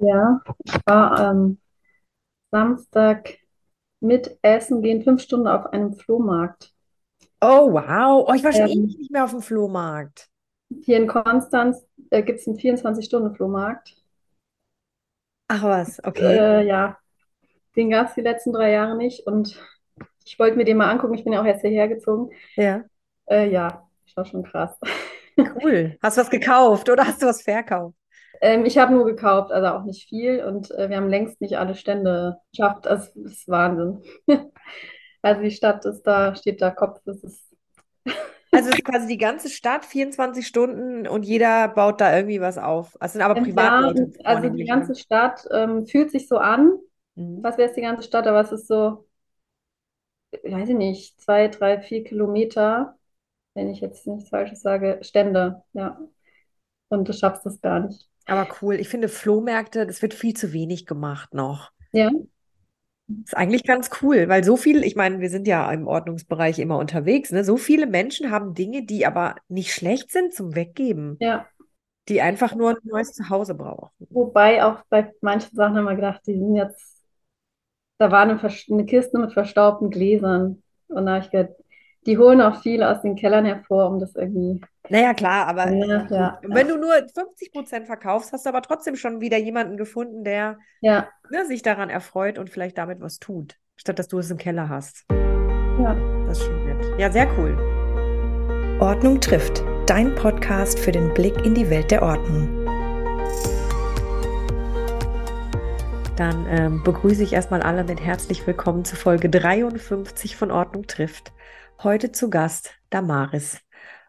Ja, ich war ähm, Samstag mit Essen gehen, fünf Stunden auf einem Flohmarkt. Oh, wow. Oh, ich war schon ewig Ähm, nicht mehr auf dem Flohmarkt. hier in Konstanz äh, gibt es einen 24-Stunden-Flohmarkt. Ach was, okay. Äh, ja, den gab es die letzten drei Jahre nicht und ich wollte mir den mal angucken. Ich bin ja auch erst hierher gezogen. Ja, Äh, ja, das war schon krass. cool. Hast du was gekauft oder hast du was verkauft? Ähm, ich habe nur gekauft, also auch nicht viel und äh, wir haben längst nicht alle Stände geschafft. Das ist Wahnsinn. Also die Stadt ist da, steht da Kopf. Das ist Also es ist quasi die ganze Stadt, 24 Stunden und jeder baut da irgendwie was auf. Es sind aber Ähm, Ja, Privatleute also die ne? ganze Stadt ähm, fühlt sich so an, Mhm. was wäre es die ganze Stadt, aber es ist so, weiß ich nicht, zwei, drei, vier Kilometer, wenn ich jetzt nichts Falsches sage, Stände, ja. Und du schaffst das gar nicht. Aber cool. Ich finde Flohmärkte, das wird viel zu wenig gemacht noch. Ja, Ist eigentlich ganz cool, weil so viel, ich meine, wir sind ja im Ordnungsbereich immer unterwegs, ne? So viele Menschen haben Dinge, die aber nicht schlecht sind zum Weggeben, ja. die einfach nur ein neues Zuhause brauchen. Wobei auch bei manchen Sachen haben wir gedacht, die sind jetzt, da war eine, eine Kiste mit verstaubten Gläsern. Und da habe ich gedacht, die holen auch viel aus den Kellern hervor, um das irgendwie, Naja, klar, aber ja, ja, wenn ja. du nur 50 Prozent verkaufst, hast du aber trotzdem schon wieder jemanden gefunden, der ne, sich daran erfreut und vielleicht damit was tut, statt dass du es im Keller hast. ja. Das ist schon nett. Ja, sehr cool. Ordnung trifft, dein Podcast für den Blick in die Welt der Ordnung. Dann ähm, begrüße ich erstmal alle mit herzlich willkommen zu Folge 53 von Ordnung trifft. Heute zu Gast Damaris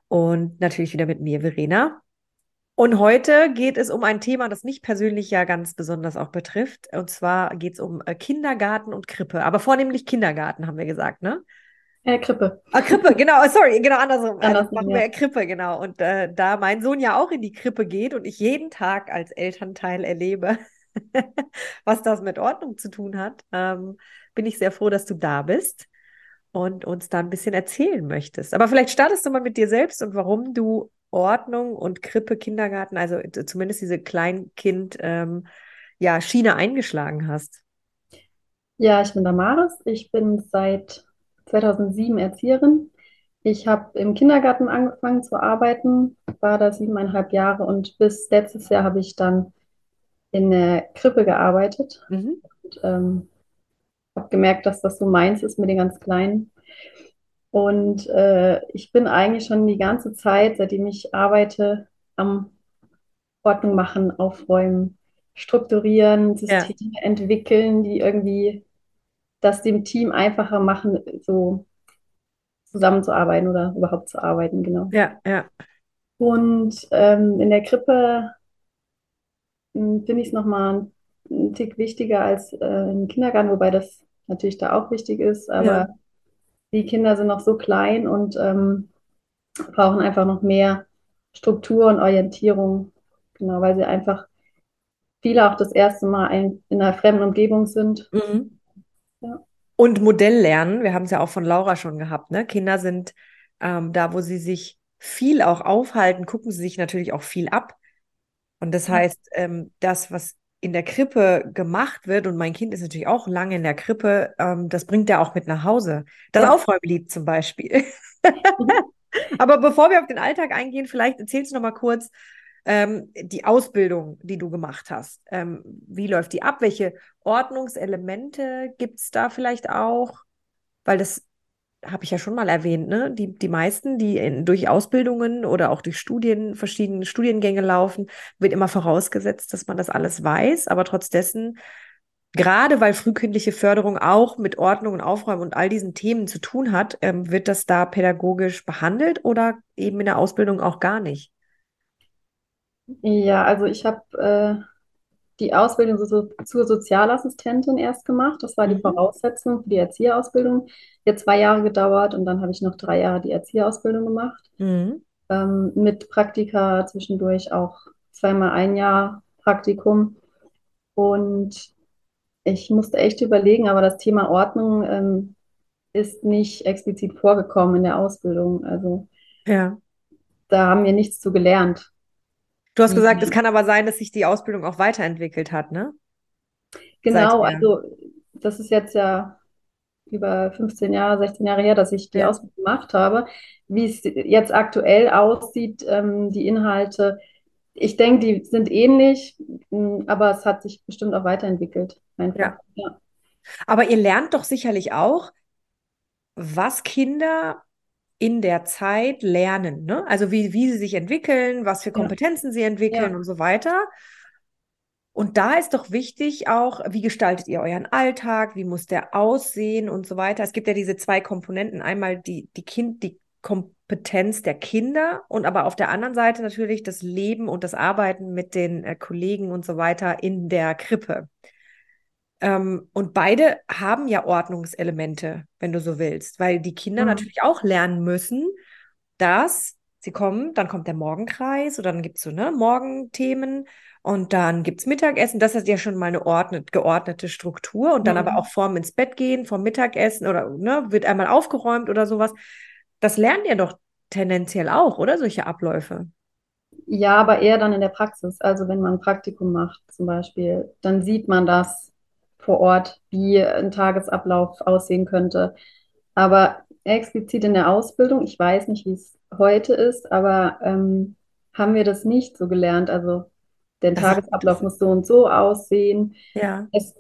und natürlich wieder mit mir, Verena. Und heute geht es um ein Thema, das mich persönlich ja ganz besonders auch betrifft. Und zwar geht es um äh, Kindergarten und Krippe. Aber vornehmlich Kindergarten, haben wir gesagt, ne? Äh, Krippe. Ah, Krippe, genau, sorry, genau andersrum. Also Andersrum, machen ja. Krippe, genau. Und äh, da mein Sohn ja auch in die Krippe geht und ich jeden Tag als Elternteil erlebe, was das mit Ordnung zu tun hat, ähm, bin ich sehr froh, dass du da bist und uns da ein bisschen erzählen möchtest. Aber vielleicht startest du mal mit dir selbst und warum du Ordnung und Krippe, Kindergarten, also zumindest diese Kleinkind, ähm, ja, Schiene eingeschlagen hast. Ja, ich bin Damaris. Ich bin seit 2007 Erzieherin. Ich habe im Kindergarten angefangen zu arbeiten, war da siebeneinhalb Jahre und bis letztes Jahr habe ich dann in der Krippe gearbeitet Mhm. und ähm, habe gemerkt, dass das so meins ist mit den ganz Kleinen. Und äh, ich bin eigentlich schon die ganze Zeit, seitdem ich arbeite, am Ordnung machen, aufräumen, strukturieren, Ja, Systeme entwickeln, die irgendwie das dem Team einfacher machen, so zusammenzuarbeiten oder überhaupt zu arbeiten, genau. ja, ja, Und ähm, in der Krippe mh, finde ich es nochmal einen Tick wichtiger als äh, im Kindergarten, wobei das natürlich da auch wichtig ist, ja. aber die Kinder sind noch so klein und ähm, brauchen einfach noch mehr Struktur und Orientierung, genau, weil sie einfach viele auch das erste Mal ein, in einer fremden Umgebung sind. Mhm. Ja, Und Modell lernen, wir haben es ja auch von Laura schon gehabt, ne? Kinder sind ähm, da, wo sie sich viel auch aufhalten, gucken sie sich natürlich auch viel ab. Und das ja, heißt, ähm, das, was in der Krippe gemacht wird, und mein Kind ist natürlich auch lange in der Krippe, ähm, das bringt er auch mit nach Hause. Das ja. Aufräumlied zum Beispiel. Aber bevor wir auf den Alltag eingehen, vielleicht erzählst du noch mal kurz ähm, die Ausbildung, die du gemacht hast. Ähm, wie läuft die ab? Welche Ordnungselemente gibt es da vielleicht auch? Weil das habe ich ja schon mal erwähnt, ne? Die, die meisten, die in, durch Ausbildungen oder auch durch Studien, verschiedene Studiengänge laufen, wird immer vorausgesetzt, dass man das alles weiß, aber trotz dessen, gerade weil frühkindliche Förderung auch mit Ordnung und Aufräumen und all diesen Themen zu tun hat, ähm, wird das da pädagogisch behandelt oder eben in der Ausbildung auch gar nicht? Ja, also ich habe äh, die Ausbildung zur Sozialassistentin erst gemacht. Das war die Mhm. Voraussetzung für die Erzieherausbildung. Die hat zwei Jahre gedauert und dann habe ich noch drei Jahre die Erzieherausbildung gemacht. Mhm. Ähm, mit Praktika zwischendurch auch zweimal ein Jahr Praktikum. Und ich musste echt überlegen, aber das Thema Ordnung ähm, ist nicht explizit vorgekommen in der Ausbildung. Also Ja. da haben wir nichts zu gelernt. Du hast gesagt, es kann aber sein, dass sich die Ausbildung auch weiterentwickelt hat, ne? Genau, Seither. also das ist jetzt ja über 15 Jahre, 16 Jahre her, dass ich die Ja. Ausbildung gemacht habe. Wie es jetzt aktuell aussieht, ähm, die Inhalte, ich denke, die sind ähnlich, aber es hat sich bestimmt auch weiterentwickelt. Ja. Ja. Aber ihr lernt doch sicherlich auch, was Kinder in der Zeit lernen, ne? Also wie, wie sie sich entwickeln, was für Kompetenzen sie entwickeln Ja. und so weiter. Und da ist doch wichtig auch, wie gestaltet ihr euren Alltag, wie muss der aussehen und so weiter. Es gibt ja diese zwei Komponenten, einmal die, die Kind, die Kompetenz der Kinder und aber auf der anderen Seite natürlich das Leben und das Arbeiten mit den äh, Kollegen und so weiter in der Krippe. Ähm, und beide haben ja Ordnungselemente, wenn du so willst, weil die Kinder Mhm. natürlich auch lernen müssen, dass sie kommen, dann kommt der Morgenkreis oder dann gibt es so ne, Morgenthemen und dann gibt es Mittagessen. Das ist ja schon mal eine ordnet, geordnete Struktur und dann aber Mhm. auch vorm ins Bett gehen, vorm Mittagessen oder ne, wird einmal aufgeräumt oder sowas. Das lernen ja doch tendenziell auch, oder? Solche Abläufe. Ja, aber eher dann in der Praxis. Also wenn man ein Praktikum macht zum Beispiel, dann sieht man das vor Ort, wie ein Tagesablauf aussehen könnte. Aber explizit in der Ausbildung, ich weiß nicht, wie es heute ist, aber ähm, haben wir das nicht so gelernt. Also der ist Tagesablauf muss so und so aussehen. Ja. Es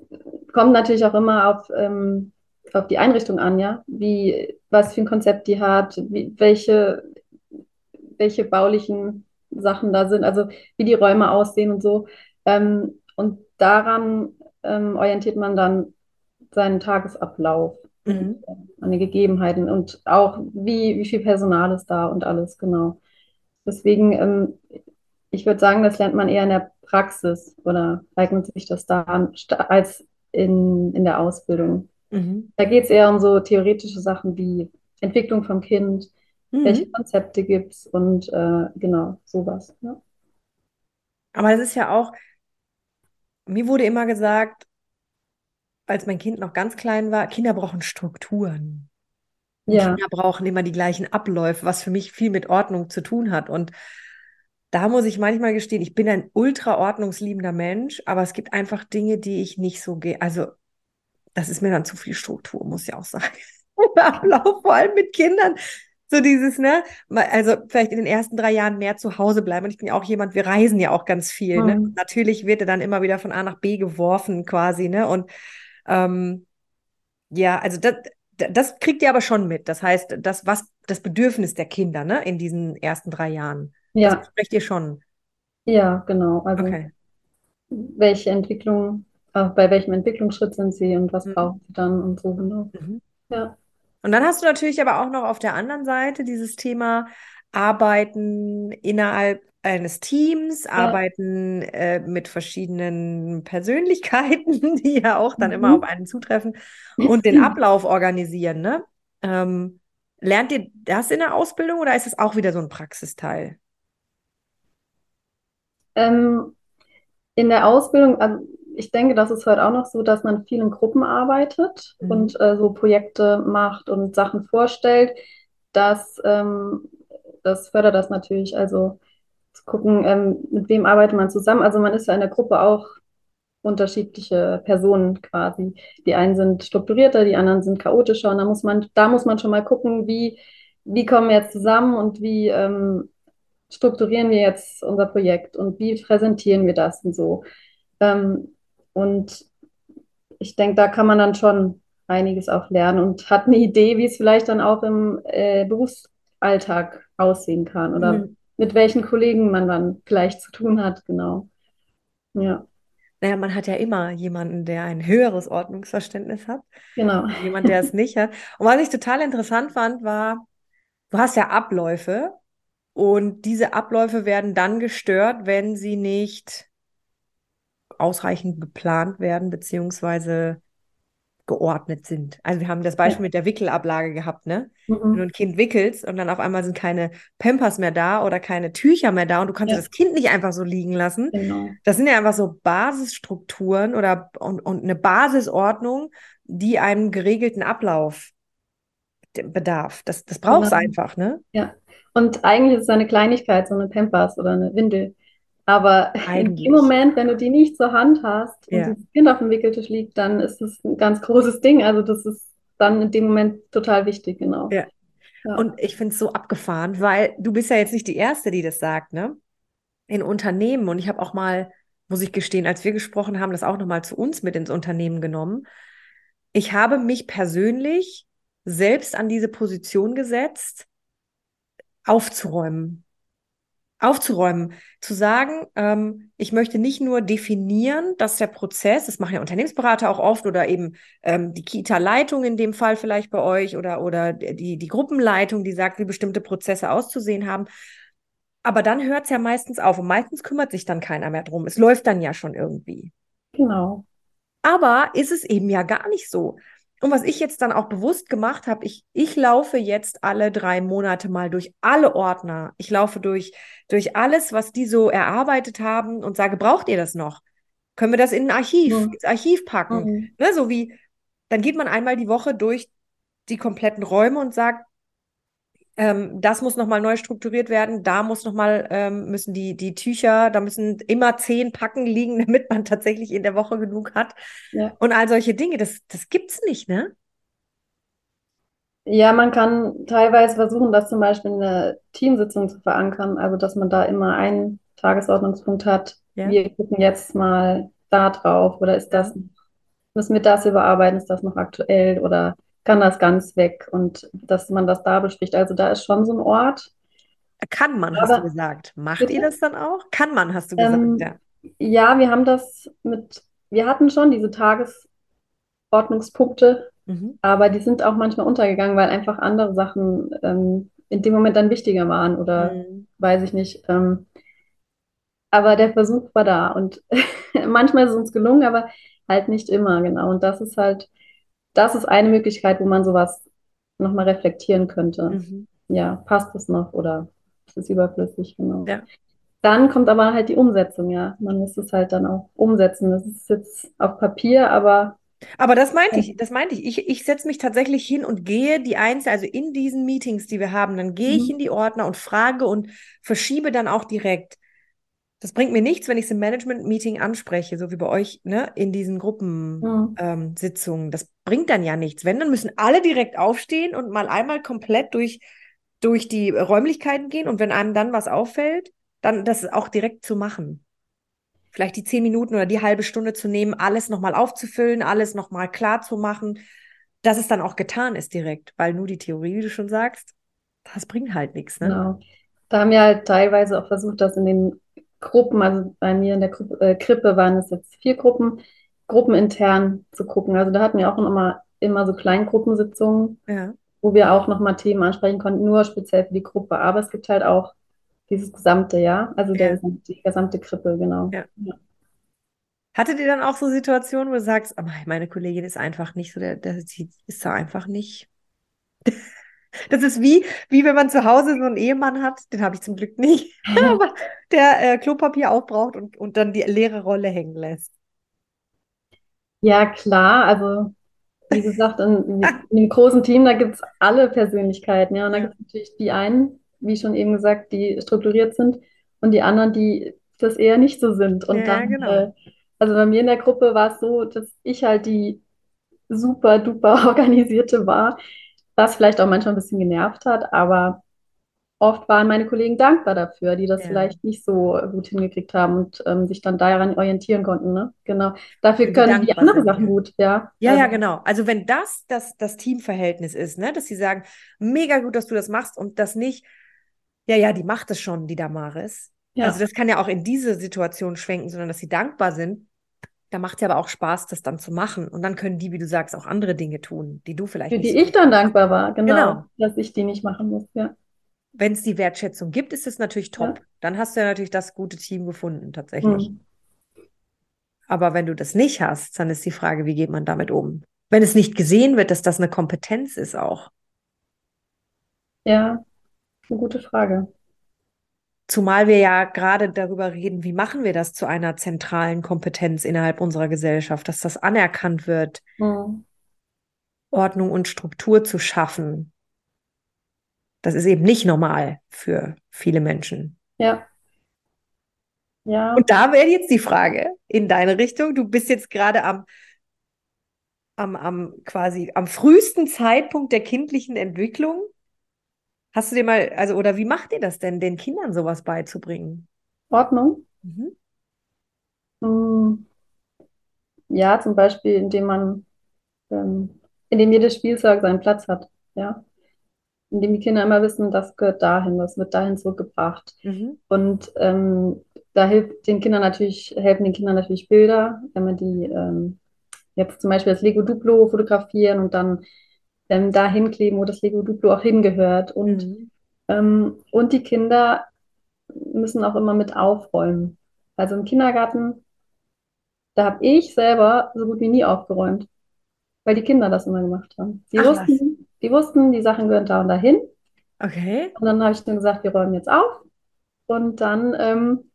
kommt natürlich auch immer auf, ähm, auf die Einrichtung an, ja, wie, was für ein Konzept die hat, wie, welche, welche baulichen Sachen da sind, also wie die Räume aussehen und so. Ähm, und daran ähm, orientiert man dann seinen Tagesablauf Mhm. an den Gegebenheiten und auch wie, wie viel Personal ist da und alles, genau. Deswegen, ähm, ich würde sagen, das lernt man eher in der Praxis oder eignet sich das da an, als in, in der Ausbildung. Mhm. Da geht es eher um so theoretische Sachen wie Entwicklung vom Kind, welche Mhm. Konzepte gibt es und äh, genau, sowas. Ja. Aber es ist ja auch, mir wurde immer gesagt, als mein Kind noch ganz klein war, Kinder brauchen Strukturen. Ja, Kinder brauchen immer die gleichen Abläufe, was für mich viel mit Ordnung zu tun hat. Und da muss ich manchmal gestehen, ich bin ein ultra ordnungsliebender Mensch, aber es gibt einfach Dinge, die ich nicht so gehe. Also, das ist mir dann zu viel Struktur, muss ich auch sagen. Der Ablauf, vor allem mit Kindern. So dieses, ne? Also vielleicht in den ersten drei Jahren mehr zu Hause bleiben. Und ich bin ja auch jemand, wir reisen ja auch ganz viel, ne? Mhm. Natürlich wird er dann immer wieder von A nach B geworfen, quasi, ne? Und ähm, ja, also das, das kriegt ihr aber schon mit. Das heißt, das, was, das Bedürfnis der Kinder, ne, in diesen ersten drei Jahren, das ja, besprecht ihr schon. ja, genau. Also Okay. welche Entwicklung, äh, bei welchem Entwicklungsschritt sind sie und was Mhm. brauchen sie dann und so, genau. Mhm. Ja. Und dann hast du natürlich aber auch noch auf der anderen Seite dieses Thema Arbeiten innerhalb eines Teams, Arbeiten äh, mit verschiedenen Persönlichkeiten, die ja auch dann immer Mhm. auf einen zutreffen und den Ablauf organisieren, ne? Ähm, lernt ihr das in der Ausbildung oder ist es auch wieder so ein Praxisteil? Ähm, in der Ausbildung, also ich denke, das ist heute auch noch so, dass man viel in Gruppen arbeitet Mhm. und äh, so Projekte macht und Sachen vorstellt. Das, ähm, das fördert das natürlich. Also zu gucken, ähm, mit wem arbeitet man zusammen. Also man ist ja in der Gruppe auch unterschiedliche Personen quasi. Die einen sind strukturierter, die anderen sind chaotischer. Und da muss man, da muss man schon mal gucken, wie, wie kommen wir jetzt zusammen und wie ähm, strukturieren wir jetzt unser Projekt und wie präsentieren wir das und so. Ähm, und ich denke, da kann man dann schon einiges auch lernen und hat eine Idee, wie es vielleicht dann auch im äh, Berufsalltag aussehen kann oder Mhm. mit welchen Kollegen man dann vielleicht zu tun hat, genau. Ja, Naja, man hat ja immer jemanden, der ein höheres Ordnungsverständnis hat, genau. jemand, der es nicht hat. Und was ich total interessant fand, war, du hast ja Abläufe und diese Abläufe werden dann gestört, wenn sie nicht ausreichend geplant werden, beziehungsweise geordnet sind. Also wir haben das Beispiel Ja. mit der Wickelablage gehabt, ne? Wenn du Mhm. ein Kind wickelst und dann auf einmal sind keine Pampers mehr da oder keine Tücher mehr da und du kannst Ja. das Kind nicht einfach so liegen lassen. Genau. Das sind ja einfach so Basisstrukturen oder und, und eine Basisordnung, die einem geregelten Ablauf bedarf. Das, das braucht es Genau. einfach, ne? Ja. Und eigentlich ist es eine Kleinigkeit, so eine Pampers oder eine Windel. Aber in Eigentlich. dem Moment, wenn du die nicht zur Hand hast und Ja. dieses Kind auf dem Wickeltisch liegt, dann ist es ein ganz großes Ding. Also das ist dann in dem Moment total wichtig, genau. Ja. Ja. Und ich finde es so abgefahren, weil du bist ja jetzt nicht die Erste, die das sagt, ne? In Unternehmen. Und ich habe auch mal, muss ich gestehen, als wir gesprochen haben, das auch nochmal zu uns mit ins Unternehmen genommen. Ich habe mich persönlich selbst an diese Position gesetzt, aufzuräumen. Aufzuräumen, zu sagen, ähm, ich möchte nicht nur definieren, dass der Prozess, das machen ja Unternehmensberater auch oft oder eben ähm, die Kita-Leitung in dem Fall vielleicht bei euch oder, oder die, die Gruppenleitung, die sagt, wie bestimmte Prozesse auszusehen haben. Aber dann hört es ja meistens auf und meistens kümmert sich dann keiner mehr drum. Es läuft dann ja schon irgendwie. Genau. Aber ist es eben ja gar nicht so. Und was ich jetzt dann auch bewusst gemacht habe, ich, ich laufe jetzt alle drei Monate mal durch alle Ordner. Ich laufe durch, durch alles, was die so erarbeitet haben und sage, braucht ihr das noch? Können wir das in ein Archiv, Mhm. ins Archiv packen? Mhm. Ne, so wie, dann geht man einmal die Woche durch die kompletten Räume und sagt, ähm, das muss nochmal neu strukturiert werden, da muss nochmal, ähm, müssen die, die Tücher, da müssen immer zehn Packen liegen, damit man tatsächlich in der Woche genug hat. Ja. Und all solche Dinge, das, das gibt's nicht, ne? Ja, man kann teilweise versuchen, das zum Beispiel in eine Teamsitzung zu verankern, also dass man da immer einen Tagesordnungspunkt hat. Ja. Wir gucken jetzt mal da drauf oder ist das, müssen wir das überarbeiten, ist das noch aktuell oder kann das ganz weg und dass man das da bespricht. Also da ist schon so ein Ort. Kann man, hast du Aber- gesagt. Macht Bitte? ihr das dann auch? Kann man, hast du gesagt, Ähm, ja. Ja, wir haben das mit, wir hatten schon diese Tagesordnungspunkte, Mhm. aber die sind auch manchmal untergegangen, weil einfach andere Sachen ähm, in dem Moment dann wichtiger waren oder Mhm. weiß ich nicht. Ähm, aber der Versuch war da und manchmal ist es uns gelungen, aber halt nicht immer, genau. Und das ist halt, das ist eine Möglichkeit, wo man sowas nochmal reflektieren könnte. Mhm. Ja, passt es noch oder ist es überflüssig, genau. Ja. Dann kommt aber halt die Umsetzung, ja. Man muss es halt dann auch umsetzen. Das ist jetzt auf Papier, aber Aber das meinte ich, das meinte ich. Ich, ich setze mich tatsächlich hin und gehe die Einzel, also in diesen Meetings, die wir haben, dann gehe ich Mhm. in die Ordner und frage und verschiebe dann auch direkt. Das bringt mir nichts, wenn ich es im Management-Meeting anspreche, so wie bei euch, ne, in diesen Gruppensitzungen. Mhm. Ähm, Sitzungen. das bringt dann ja nichts. Wenn, dann müssen alle direkt aufstehen und mal einmal komplett durch, durch die Räumlichkeiten gehen. Und wenn einem dann was auffällt, dann das auch direkt zu machen. Vielleicht die zehn Minuten oder die halbe Stunde zu nehmen, alles nochmal aufzufüllen, alles nochmal klar zu machen, dass es dann auch getan ist direkt. Weil nur die Theorie, wie du schon sagst, das bringt halt nichts, ne? Genau. Da haben wir halt teilweise auch versucht, das in den Gruppen, also bei mir in der Gruppe, äh, Krippe waren es jetzt vier Gruppen, gruppenintern zu gucken. Also da hatten wir auch immer, immer so Kleingruppensitzungen, Ja. wo wir auch nochmal Themen ansprechen konnten, nur speziell für die Gruppe. Aber es gibt halt auch dieses gesamte Jahr, also der, Ja. die gesamte Krippe, genau. Ja. Hattet ihr dann auch so Situationen, wo du sagst, aber meine Kollegin ist einfach nicht so, der, der sie ist da einfach nicht. Das ist wie, wie wenn man zu Hause so einen Ehemann hat, den habe ich zum Glück nicht, aber der äh, Klopapier aufbraucht und, und dann die leere Rolle hängen lässt. Ja, klar, also wie gesagt, in, in dem großen Team, da gibt es alle Persönlichkeiten, ja. Und da gibt es natürlich die einen, wie schon eben gesagt, die strukturiert sind und die anderen, die das eher nicht so sind. Und Ja, dann, genau. äh, also bei mir in der Gruppe war es so, dass ich halt die super duper organisierte war, was vielleicht auch manchmal ein bisschen genervt hat, aber oft waren meine Kollegen dankbar dafür, die das Ja. vielleicht nicht so gut hingekriegt haben und ähm, sich dann daran orientieren konnten, ne? Genau. Dafür Die können die dankbar andere sind, Sachen ja. gut, ja. Ja, ja, Also, genau. Also wenn das das, das Teamverhältnis ist, ne, dass sie sagen, mega gut, dass du das machst und das nicht, ja, ja, die macht es schon, die Damaris. Ja. Also das kann ja auch in diese Situation schwenken, sondern dass sie dankbar sind. Da macht es ja aber auch Spaß, das dann zu machen. Und dann können die, wie du sagst, auch andere Dinge tun, die du vielleicht Für die so ich dann dankbar war, genau, Genau. dass ich die nicht machen muss, ja. Wenn es die Wertschätzung gibt, ist es natürlich top. Ja. Dann hast du ja natürlich das gute Team gefunden, tatsächlich. Mhm. Aber wenn du das nicht hast, dann ist die Frage, wie geht man damit um? Wenn es nicht gesehen wird, dass das eine Kompetenz ist auch. Ja, eine gute Frage. Zumal wir ja gerade darüber reden, wie machen wir das zu einer zentralen Kompetenz innerhalb unserer Gesellschaft, dass das anerkannt wird, Mhm. Ordnung und Struktur zu schaffen. Das ist eben nicht normal für viele Menschen. Ja, Ja, Und da wäre jetzt die Frage in deine Richtung. Du bist jetzt gerade am, am, am quasi am frühesten Zeitpunkt der kindlichen Entwicklung. Hast du dir mal, also, oder wie macht ihr das denn, den Kindern sowas beizubringen? Ordnung. Mhm. Mm, Ja, zum Beispiel, indem man, ähm, indem jedes Spielzeug seinen Platz hat. Ja, indem die Kinder immer wissen, das gehört dahin, das wird dahin zurückgebracht. Mhm. Und ähm, da hilft den Kindern natürlich, helfen den Kindern natürlich Bilder, wenn man die ähm, jetzt zum Beispiel das Lego Duplo fotografieren und dann ähm, da hinkleben, wo das Lego Duplo auch hingehört. Und, Mhm. ähm, und die Kinder müssen auch immer mit aufräumen. Also im Kindergarten, da habe ich selber so gut wie nie aufgeräumt, weil die Kinder das immer gemacht haben. Sie Ach was. wussten, die wussten, die Sachen gehören da und dahin. Okay. Und dann habe ich dann gesagt, wir räumen jetzt auf. Und dann ähm,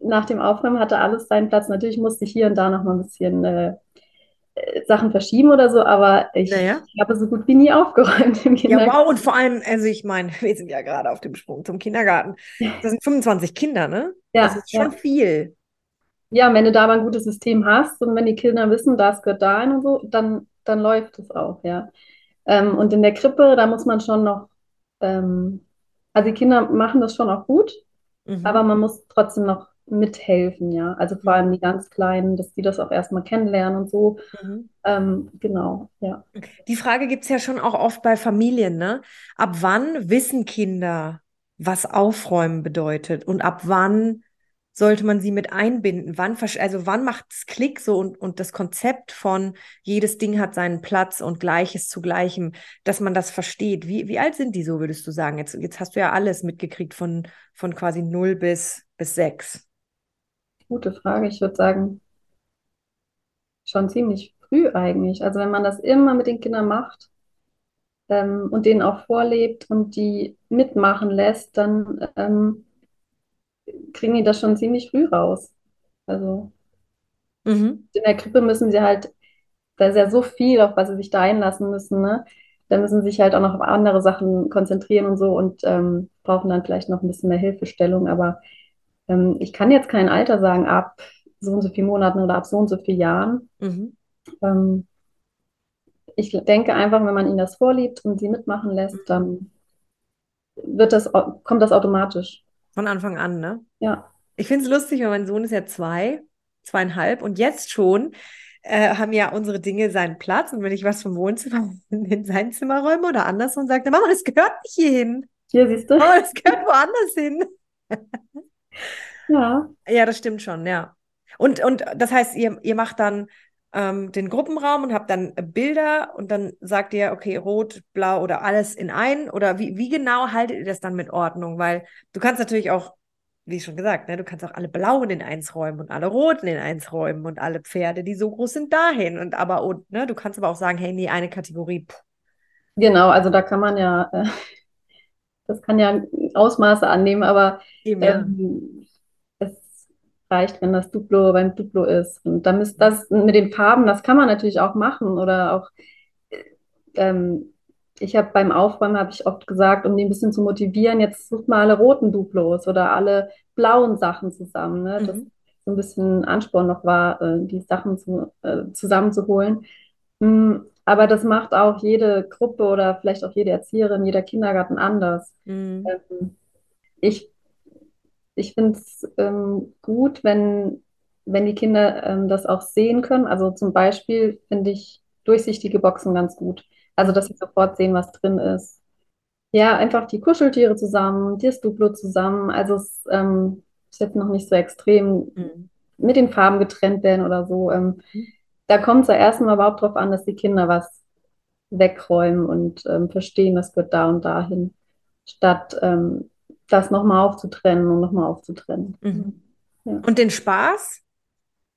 nach dem Aufräumen hatte alles seinen Platz. Natürlich musste ich hier und da noch mal ein bisschen äh, Sachen verschieben oder so, aber ich Naja. habe so gut wie nie aufgeräumt im Ja, Kindergarten. wow, und vor allem, also ich meine, wir sind ja gerade auf dem Sprung zum Kindergarten. Das sind 25 Kinder, ne? Ja, Das ist schon ja. viel. Ja, wenn du da aber ein gutes System hast und wenn die Kinder wissen, das gehört dahin und so, dann, dann läuft es auch, ja. Ähm, und in der Krippe, da muss man schon noch, ähm, also die Kinder machen das schon auch gut, aber Mhm. man muss trotzdem noch mithelfen, ja. Also vor allem die ganz Kleinen, dass die das auch erstmal kennenlernen und so. Mhm. Ähm, genau, ja. Die Frage gibt es ja schon auch oft bei Familien, ne? Ab wann wissen Kinder, was Aufräumen bedeutet? Und ab wann sollte man sie mit einbinden? Wann, also wann macht es Klick so und, und das Konzept von jedes Ding hat seinen Platz und Gleiches zu Gleichem, dass man das versteht? Wie, wie alt sind die so, würdest du sagen? Jetzt, jetzt hast du ja alles mitgekriegt von, von quasi 0 bis, bis 6. Gute Frage. Ich würde sagen, schon ziemlich früh eigentlich. Also wenn man das immer mit den Kindern macht, ähm, und denen auch vorlebt und die mitmachen lässt, dann ähm, kriegen die das schon ziemlich früh raus. Also Mhm. in der Krippe müssen sie halt, da ist ja so viel, auf was sie sich da einlassen müssen, ne? Da müssen sie sich halt auch noch auf andere Sachen konzentrieren und so und ähm, brauchen dann vielleicht noch ein bisschen mehr Hilfestellung. Aber ähm, ich kann jetzt kein Alter sagen, ab so und so vielen Monaten oder ab so und so vielen Jahren. Mhm. Ähm, ich denke einfach, wenn man ihnen das vorlebt und sie mitmachen lässt, dann wird das, kommt das automatisch. Von Anfang an, ne? Ja. Ich finde es lustig, weil mein Sohn ist ja zwei, zweieinhalb und jetzt schon äh, haben ja unsere Dinge seinen Platz. Und wenn ich was vom Wohnzimmer in sein Zimmer räume oder andersrum, sagt er, Mama, das gehört nicht hierhin. Hier siehst du. Mama, das gehört woanders hin. Ja, Ja, das stimmt schon, ja. Und, und das heißt, ihr, ihr macht dann ähm, den Gruppenraum und habt dann Bilder und dann sagt ihr, okay, rot, blau oder alles in ein? Oder wie, wie genau haltet ihr das dann mit Ordnung? Weil du kannst natürlich auch, wie schon gesagt, ne, du kannst auch alle blauen in eins räumen und alle roten in eins räumen und alle Pferde, die so groß sind, dahin. Und aber, und, ne, du kannst aber auch sagen, hey, nee, eine Kategorie, puh, genau. Also da kann man ja, äh, das kann ja Ausmaße annehmen, aber eben, ja. ähm, es reicht, wenn das Duplo beim Duplo ist. Und dann ist das mit den Farben, das kann man natürlich auch machen oder auch, ähm, ich habe beim Aufräumen, habe ich oft gesagt, um die ein bisschen zu motivieren, jetzt sucht mal alle roten Duplos oder alle blauen Sachen zusammen, ne? Mhm. so ein bisschen Ansporn noch war, äh, die Sachen zu, äh, zusammenzuholen. Aber das macht auch jede Gruppe oder vielleicht auch jede Erzieherin, jeder Kindergarten anders. Mhm. Ähm, Ich, ich finde es ähm, gut, wenn, wenn die Kinder ähm, das auch sehen können. Also zum Beispiel finde ich durchsichtige Boxen ganz gut. Also, dass sie sofort sehen, was drin ist. Ja, einfach die Kuscheltiere zusammen, das Duplo zusammen. Also es ähm, ist jetzt noch nicht so extrem Mhm. mit den Farben getrennt werden oder so. Ähm, Mhm. Da kommt es ja erstmal überhaupt drauf an, dass die Kinder was wegräumen und ähm, verstehen, das gehört da und dahin, statt ähm, das nochmal aufzutrennen und nochmal aufzutrennen. Mhm. Ja. Und den Spaß,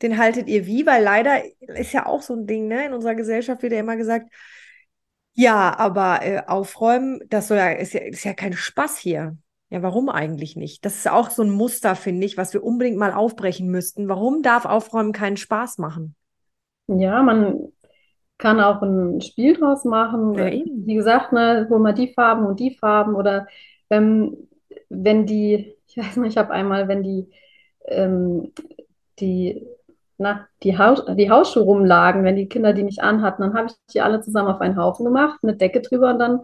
den haltet ihr wie? Weil leider ist ja auch so ein Ding, ne? In unserer Gesellschaft wird ja immer gesagt, ja, aber äh, aufräumen, das soll ja, ist ja, ist ja kein Spaß hier. Ja, warum eigentlich nicht? Das ist auch so ein Muster, finde ich, was wir unbedingt mal aufbrechen müssten. Warum darf Aufräumen keinen Spaß machen? Ja, man kann auch ein Spiel draus machen. Ja, eben. Wie gesagt, ne, hol mal die Farben und die Farben oder ähm, wenn die, ich weiß nicht, ich habe einmal, wenn die ähm, die, na, die, Haus, die Hausschuhe rumlagen, wenn die Kinder die nicht anhatten, dann habe ich die alle zusammen auf einen Haufen gemacht, eine Decke drüber und dann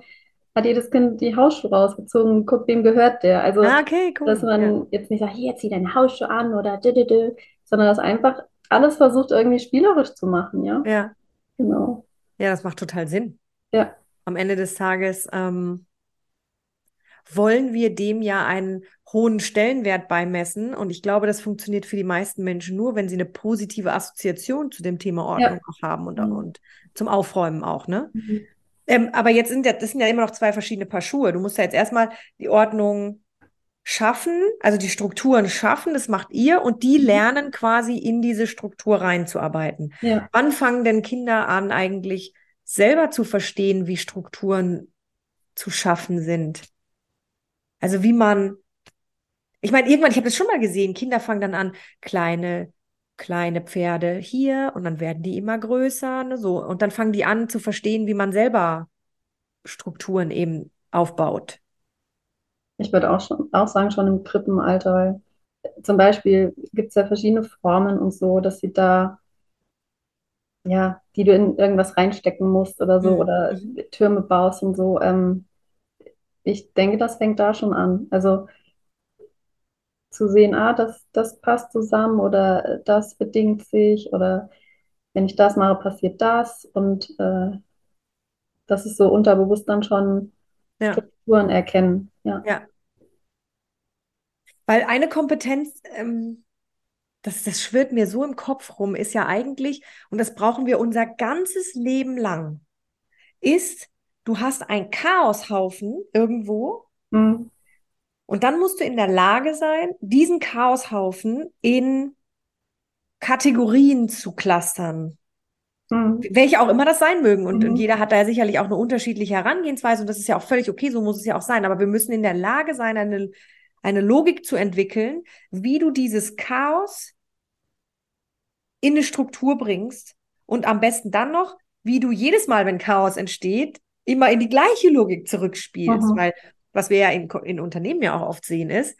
hat jedes Kind die Hausschuhe rausgezogen, guckt, wem gehört der. Also, Ah, okay, cool. dass man Ja. jetzt nicht sagt, hier, zieh deine Hausschuhe an oder dü, dü, dü, sondern das einfach alles versucht irgendwie spielerisch zu machen, ja. Ja. Genau. Ja, das macht total Sinn. Ja. Am Ende des Tages ähm, wollen wir dem ja einen hohen Stellenwert beimessen. Und ich glaube, das funktioniert für die meisten Menschen nur, wenn sie eine positive Assoziation zu dem Thema Ordnung auch haben und, Mhm. und zum Aufräumen auch, ne? Mhm. Ähm, aber jetzt sind ja, das sind ja immer noch zwei verschiedene Paar Schuhe. Du musst ja jetzt erstmal die Ordnung schaffen, also die Strukturen schaffen, das macht ihr und die Mhm. lernen quasi in diese Struktur reinzuarbeiten. Ja. Wann fangen denn Kinder an, eigentlich selber zu verstehen, wie Strukturen zu schaffen sind? Also wie man, ich meine, irgendwann, ich habe das schon mal gesehen, Kinder fangen dann an, kleine, kleine Pferde hier und dann werden die immer größer, ne, so. Und dann fangen die an zu verstehen, wie man selber Strukturen eben aufbaut. Ich würde auch schon auch sagen, schon im Krippenalter, weil zum Beispiel gibt es ja verschiedene Formen und so, dass sie da, ja, die du in irgendwas reinstecken musst oder so, Mhm. oder. Türme baust und so. Ähm, ich denke, das fängt da schon an. Also zu sehen, ah, das, das passt zusammen oder das bedingt sich oder wenn ich das mache, passiert das und äh, das ist so unterbewusst dann schon Ja, Strukturen erkennen. Ja. ja. Weil eine Kompetenz, ähm, das, das schwirrt mir so im Kopf rum, ist ja eigentlich, und das brauchen wir unser ganzes Leben lang, ist, du hast einen Chaoshaufen irgendwo Mhm. und dann musst du in der Lage sein, diesen Chaoshaufen in Kategorien zu clustern. Mhm. Welche auch immer das sein mögen. Und, und Mhm. jeder hat da ja sicherlich auch eine unterschiedliche Herangehensweise und das ist ja auch völlig okay, so muss es ja auch sein. Aber wir müssen in der Lage sein, eine, eine Logik zu entwickeln, wie du dieses Chaos in eine Struktur bringst und am besten dann noch, wie du jedes Mal, wenn Chaos entsteht, immer in die gleiche Logik zurückspielst. Mhm. Weil was wir ja in, in Unternehmen ja auch oft sehen ist,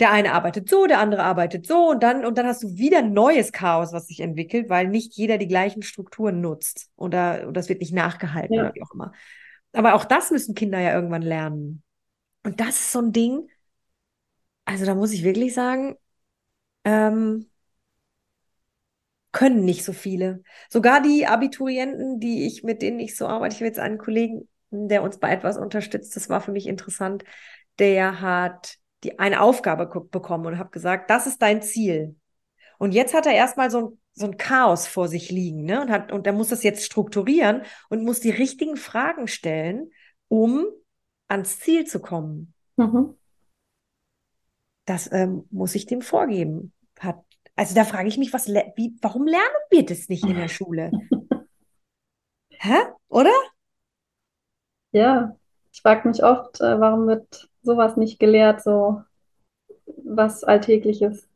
der eine arbeitet so, der andere arbeitet so und dann, und dann hast du wieder neues Chaos, was sich entwickelt, weil nicht jeder die gleichen Strukturen nutzt oder, oder das wird nicht nachgehalten Ja. oder wie auch immer. Aber auch das müssen Kinder ja irgendwann lernen. Und das ist so ein Ding, also da muss ich wirklich sagen, ähm, können nicht so viele. Sogar die Abiturienten, die ich, mit denen ich so arbeite, ich habe jetzt einen Kollegen, der uns bei etwas unterstützt, das war für mich interessant, der hat die eine Aufgabe ko- bekommen und habe gesagt, das ist dein Ziel. Und jetzt hat er erstmal so ein, so ein Chaos vor sich liegen, ne? Und hat, und er muss das jetzt strukturieren und muss die richtigen Fragen stellen, um ans Ziel zu kommen. Mhm. Das ähm, muss ich dem vorgeben. Hat, also da frage ich mich, was, wie, warum lernen wir das nicht in der Schule? Hä? Oder? Ja, ich frage mich oft, äh, warum wird sowas nicht gelehrt, so was Alltägliches,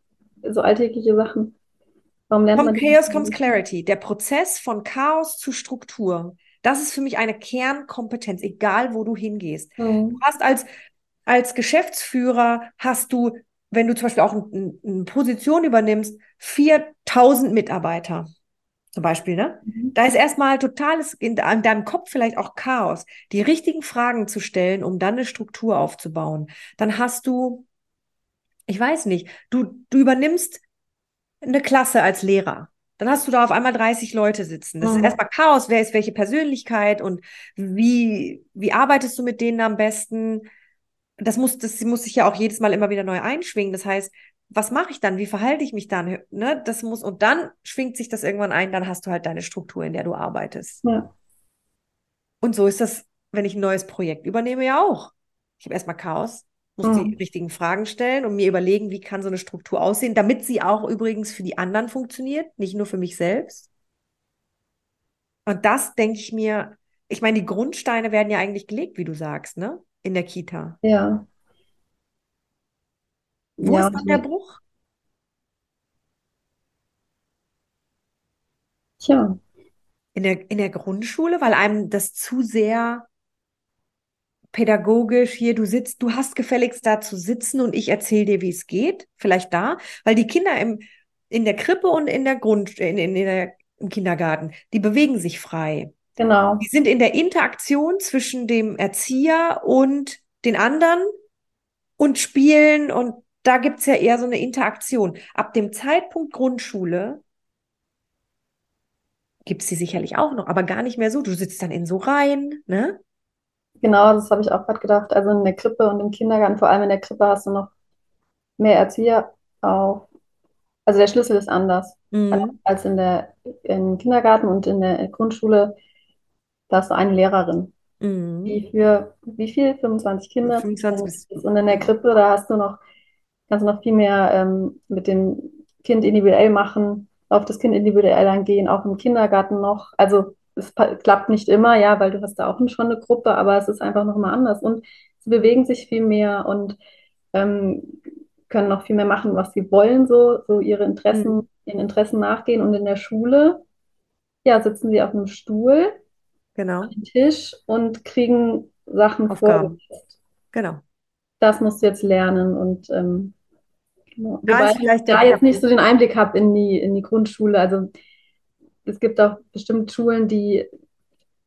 so alltägliche Sachen. Warum lernt From man Chaos comes clarity. Der Prozess von Chaos zu Struktur. Das ist für mich eine Kernkompetenz, egal wo du hingehst. Du Mhm. hast als, als Geschäftsführer, hast du, wenn du zum Beispiel auch ein- ein- eine Position übernimmst, 4000 Mitarbeiter. Zum Beispiel, ne? Mhm. Da ist erstmal totales, in, in deinem Kopf vielleicht auch Chaos, die richtigen Fragen zu stellen, um dann eine Struktur aufzubauen. Dann hast du, ich weiß nicht, du, du übernimmst eine Klasse als Lehrer. Dann hast du da auf einmal 30 Leute sitzen. Das ist Mhm. erstmal Chaos. Wer ist welche Persönlichkeit und wie, wie arbeitest du mit denen am besten? Das muss, das muss sich ja auch jedes Mal immer wieder neu einschwingen. Das heißt, was mache ich dann? Wie verhalte ich mich dann? Ne? Das muss, und dann schwingt sich das irgendwann ein, dann hast du halt deine Struktur, in der du arbeitest. Ja. Und so ist das, wenn ich ein neues Projekt übernehme, ja auch. Ich habe erstmal Chaos, muss die Mhm. richtigen Fragen stellen und mir überlegen, wie kann so eine Struktur aussehen, damit sie auch übrigens für die anderen funktioniert, nicht nur für mich selbst. Und das denke ich mir, ich meine, die Grundsteine werden ja eigentlich gelegt, wie du sagst, ne? In der Kita. Ja. Wo Ja, ist dann der Bruch? Tja, In der, in der Grundschule, weil einem das zu sehr pädagogisch hier, du sitzt, du hast gefälligst da zu sitzen und ich erzähle dir, wie es geht. Vielleicht da, weil die Kinder im, in der Krippe und in der Grund, in, in, in der, im Kindergarten, die bewegen sich frei. Genau. Die sind in der Interaktion zwischen dem Erzieher und den anderen und spielen und da gibt es ja eher so eine Interaktion. Ab dem Zeitpunkt Grundschule gibt es die sicherlich auch noch, aber gar nicht mehr so. Du sitzt dann in so Reihen, ne? Genau, das habe ich auch gerade gedacht. Also in der Krippe und im Kindergarten, vor allem in der Krippe hast du noch mehr Erzieher auf. Also der Schlüssel ist anders Mhm. als in der im Kindergarten und in der Grundschule. Da hast du eine Lehrerin, Mhm. die für wie viel? 25 Kinder 25 zuständig bis ist. Und in der Krippe, da hast du noch, kannst du noch viel mehr ähm, mit dem Kind individuell machen, auf das Kind individuell eingehen, auch im Kindergarten noch. Also es klappt nicht immer, ja, weil du hast da auch schon eine Gruppe, aber es ist einfach noch mal anders. Und sie bewegen sich viel mehr und ähm, können noch viel mehr machen, was sie wollen, so, so ihre Mhm. Interessen, ihren Interessen nachgehen. Und in der Schule, ja, sitzen sie auf einem Stuhl, Genau. am Tisch und kriegen Sachen Aufgaben. vorgesetzt. Genau. Das musst du jetzt lernen. Und ähm, genau. Da wobei ich vielleicht da jetzt nicht so den Einblick habe in die, in die Grundschule. Also es gibt auch bestimmt Schulen, die,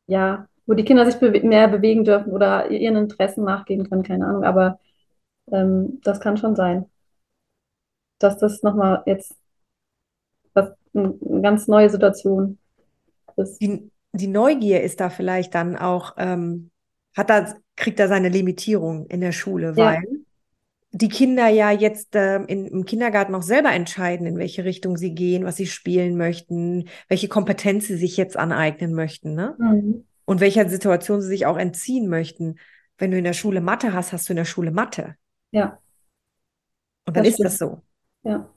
ja, wo die Kinder sich bewe mehr bewegen dürfen oder ihren Interessen nachgehen können, keine Ahnung. Aber ähm, das kann schon sein, dass das nochmal jetzt was, eine ganz neue Situation ist. die, die Neugier ist da vielleicht dann auch, ähm, hat da, kriegt da seine Limitierung in der Schule, Ja, weil die Kinder ja jetzt ähm, in, im Kindergarten auch selber entscheiden, in welche Richtung sie gehen, was sie spielen möchten, welche Kompetenz sie sich jetzt aneignen möchten, ne? mhm. Und welcher Situation sie sich auch entziehen möchten. Wenn du in der Schule Mathe hast, hast du in der Schule Mathe. Ja, Und dann das ist das stimmt. so. Ja,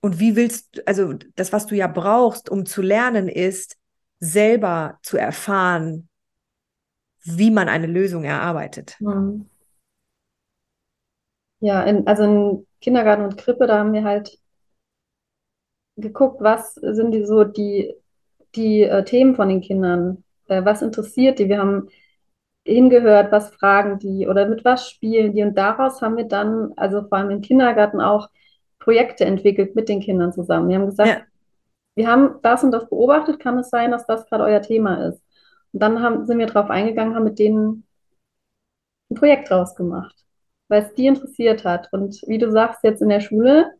Und wie willst du, also das, was du ja brauchst, um zu lernen, ist selber zu erfahren, wie man eine Lösung erarbeitet. mhm. Ja, in, also in Kindergarten und Krippe, da haben wir halt geguckt, was sind die so die, die äh, Themen von den Kindern, äh, was interessiert die. Wir haben hingehört, was fragen die oder mit was spielen die. Und daraus haben wir dann, also vor allem im Kindergarten auch Projekte entwickelt mit den Kindern zusammen. Wir haben gesagt, Ja. wir haben das und das beobachtet, kann es sein, dass das gerade euer Thema ist? Und dann haben, sind wir darauf eingegangen, haben mit denen ein Projekt draus gemacht, weil es die interessiert hat. Und wie du sagst, jetzt in der Schule,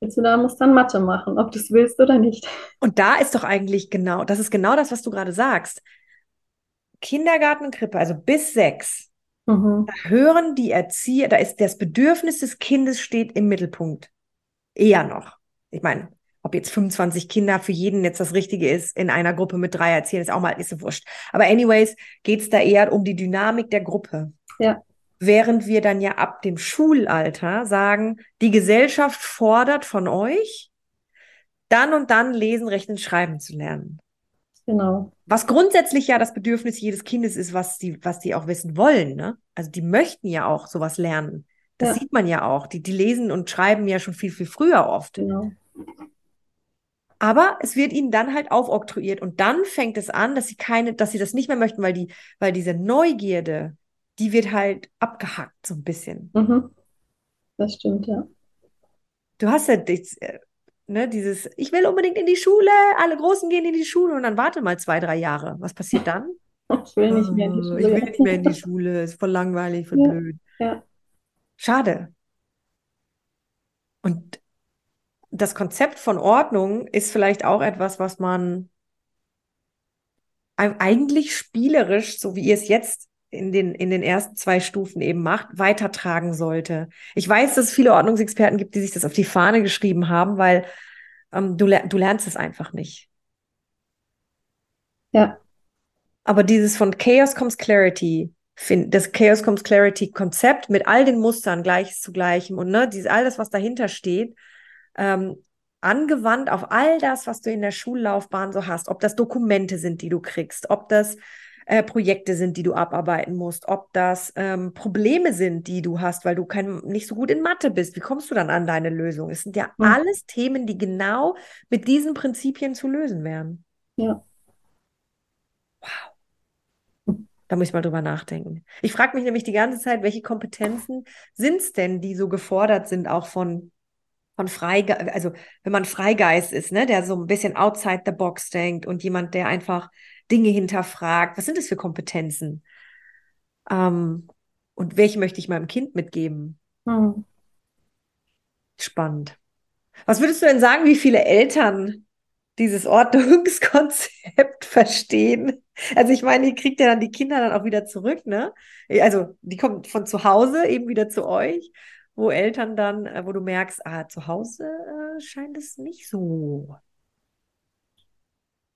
willst du da, musst dann Mathe machen, ob du es willst oder nicht. Und da ist doch eigentlich genau, das ist genau das, was du gerade sagst. Kindergarten und Krippe, also bis sechs, Mhm. da hören die Erzieher, da ist das Bedürfnis des Kindes steht im Mittelpunkt. Eher noch. Ich meine, ob jetzt 25 Kinder für jeden jetzt das Richtige ist, in einer Gruppe mit drei Erziehern, ist auch mal, ist so wurscht. Aber anyways, geht es da eher um die Dynamik der Gruppe. Ja, Während wir dann ja ab dem Schulalter sagen, die Gesellschaft fordert von euch, dann und dann lesen, rechnen, schreiben zu lernen. genau. Was grundsätzlich ja das Bedürfnis jedes Kindes ist, was die, was die auch wissen wollen, ne? Also die möchten ja auch sowas lernen. Das Ja, sieht man ja auch. Die, die lesen und schreiben ja schon viel, viel früher oft. genau. Aber es wird ihnen dann halt aufoktroyiert und dann fängt es an, dass sie keine, dass sie das nicht mehr möchten, weil die, weil diese Neugierde, die wird halt abgehackt so ein bisschen. Mhm. Das stimmt, ja. Du hast ja das, äh, ne, dieses, ich will unbedingt in die Schule, alle Großen gehen in die Schule und dann warte mal zwei, drei Jahre. Was passiert dann? Ich will nicht mehr in die Oh, Schule. ich will nicht mehr in die Schule, ist voll langweilig, voll Ja, blöd. ja, Schade. Und das Konzept von Ordnung ist vielleicht auch etwas, was man eig- eigentlich spielerisch, so wie ihr es jetzt in den, in den ersten zwei Stufen eben macht, weitertragen sollte. Ich weiß, dass es viele Ordnungsexperten gibt, die sich das auf die Fahne geschrieben haben, weil ähm, du, du lernst es einfach nicht. ja, Aber dieses von Chaos comes Clarity, das Chaos comes Clarity Konzept mit all den Mustern gleiches zu gleichem und ne, dieses, all das, was dahinter steht, ähm, angewandt auf all das, was du in der Schullaufbahn so hast, ob das Dokumente sind, die du kriegst, ob das äh, Projekte sind, die du abarbeiten musst, ob das ähm, Probleme sind, die du hast, weil du kein, nicht so gut in Mathe bist. Wie kommst du dann an deine Lösung? Es sind ja Mhm. alles Themen, die genau mit diesen Prinzipien zu lösen wären. ja. Da muss ich mal drüber nachdenken. Ich frage mich nämlich die ganze Zeit, welche Kompetenzen sind es denn, die so gefordert sind, auch von, von Freigeist, also wenn man Freigeist ist, ne, der so ein bisschen outside the box denkt und jemand, der einfach Dinge hinterfragt. Was sind das für Kompetenzen? Ähm, und welche möchte ich meinem Kind mitgeben? Hm. Spannend. Was würdest du denn sagen, wie viele Eltern dieses Ordnungskonzept verstehen? Also ich meine, ihr kriegt ja dann die Kinder dann auch wieder zurück, ne? Also die kommen von zu Hause eben wieder zu euch, wo Eltern dann, äh, wo du merkst, ah, zu Hause äh, scheint es nicht so.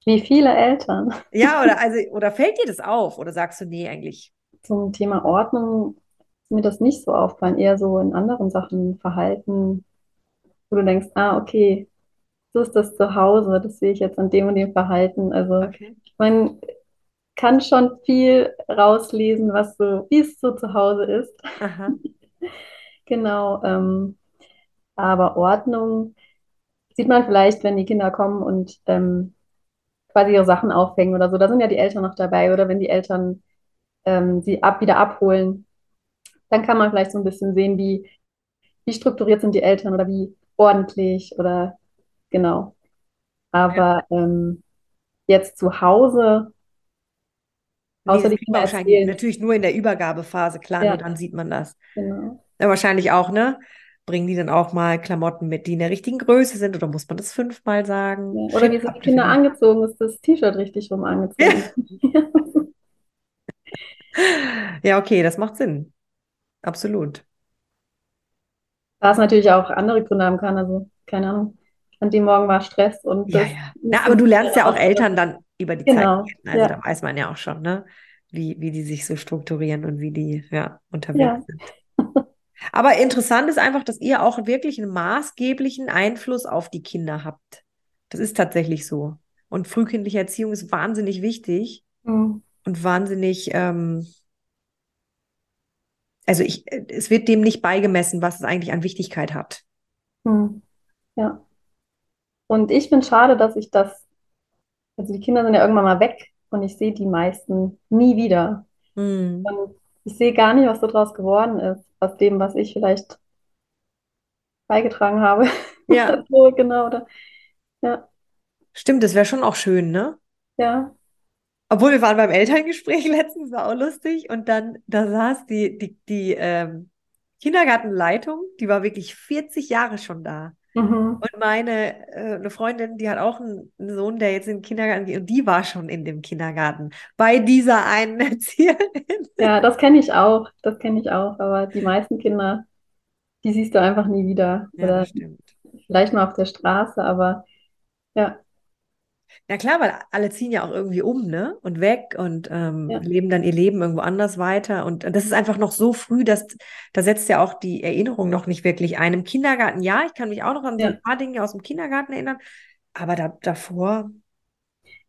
Wie viele Eltern? Ja, oder also, oder fällt dir das auf? Oder sagst du, nee, eigentlich? Zum Thema Ordnung ist mir das nicht so auffallen, eher so in anderen Sachen, Verhalten, wo du denkst, ah, okay, so ist das zu Hause, das sehe ich jetzt an dem und dem Verhalten. Also okay. man kann schon viel rauslesen, was so, wie es so zu Hause ist. Aha. genau. Ähm, aber Ordnung sieht man vielleicht, wenn die Kinder kommen und ähm, quasi ihre Sachen aufhängen oder so. Da sind ja die Eltern noch dabei oder wenn die Eltern ähm, sie ab, wieder abholen, dann kann man vielleicht so ein bisschen sehen, wie, wie strukturiert sind die Eltern oder wie ordentlich oder genau. Aber ähm, jetzt zu Hause, außer nee, die Kinder wahrscheinlich natürlich nur in der Übergabephase, klar, ja. nur dann sieht man das. Genau. Ja, wahrscheinlich auch, ne? Bringen die dann auch mal Klamotten mit, die in der richtigen Größe sind oder muss man das fünfmal sagen? Ja. Oder wie sind die Kinder angezogen? Ist das T-Shirt richtig rum angezogen? Ja. ja, okay, das macht Sinn. Absolut. Da es natürlich auch andere Gründe haben kann, also keine Ahnung an dem Morgen war Stress und ja, ja. Na, aber du lernst ja auch Eltern dann über die genau. Zeit kennen. Also ja. da weiß man ja auch schon, ne? Wie, wie die sich so strukturieren und wie die ja, unterwegs ja. sind. Aber interessant ist einfach, dass ihr auch wirklich einen maßgeblichen Einfluss auf die Kinder habt. Das ist tatsächlich so. Und frühkindliche Erziehung ist wahnsinnig wichtig mhm. und wahnsinnig, ähm, also ich, es wird dem nicht beigemessen, was es eigentlich an Wichtigkeit hat. Mhm. Ja. Und ich finde schade, dass ich das, also die Kinder sind ja irgendwann mal weg und ich sehe die meisten nie wieder. Mhm. Und ich sehe gar nicht, was so draus geworden ist, aus dem, was ich vielleicht beigetragen habe. Ja. so, genau. Oder, ja. Stimmt, das wäre schon auch schön, ne? Ja. Obwohl wir waren beim Elterngespräch letztens, war auch lustig. Und dann, da saß die, die, die ähm, Kindergartenleitung, die war wirklich 40 Jahre schon da. Mhm. Und meine äh, eine Freundin, die hat auch einen, einen, Sohn, der jetzt in den Kindergarten geht, und die war schon in dem Kindergarten bei dieser einen Erzieherin. Ja, das kenne ich auch. Das kenne ich auch. Aber die meisten Kinder, die siehst du einfach nie wieder. Ja, Oder stimmt. Vielleicht mal auf der Straße, aber ja. Ja klar, weil alle ziehen ja auch irgendwie um, ne? Und weg und ähm, ja. leben dann ihr Leben irgendwo anders weiter. Und, das ist einfach noch so früh, dass da setzt ja auch die Erinnerung noch nicht wirklich ein. Im Kindergarten, ja, ich kann mich auch noch an ja. ein paar Dinge aus dem Kindergarten erinnern, aber da, davor.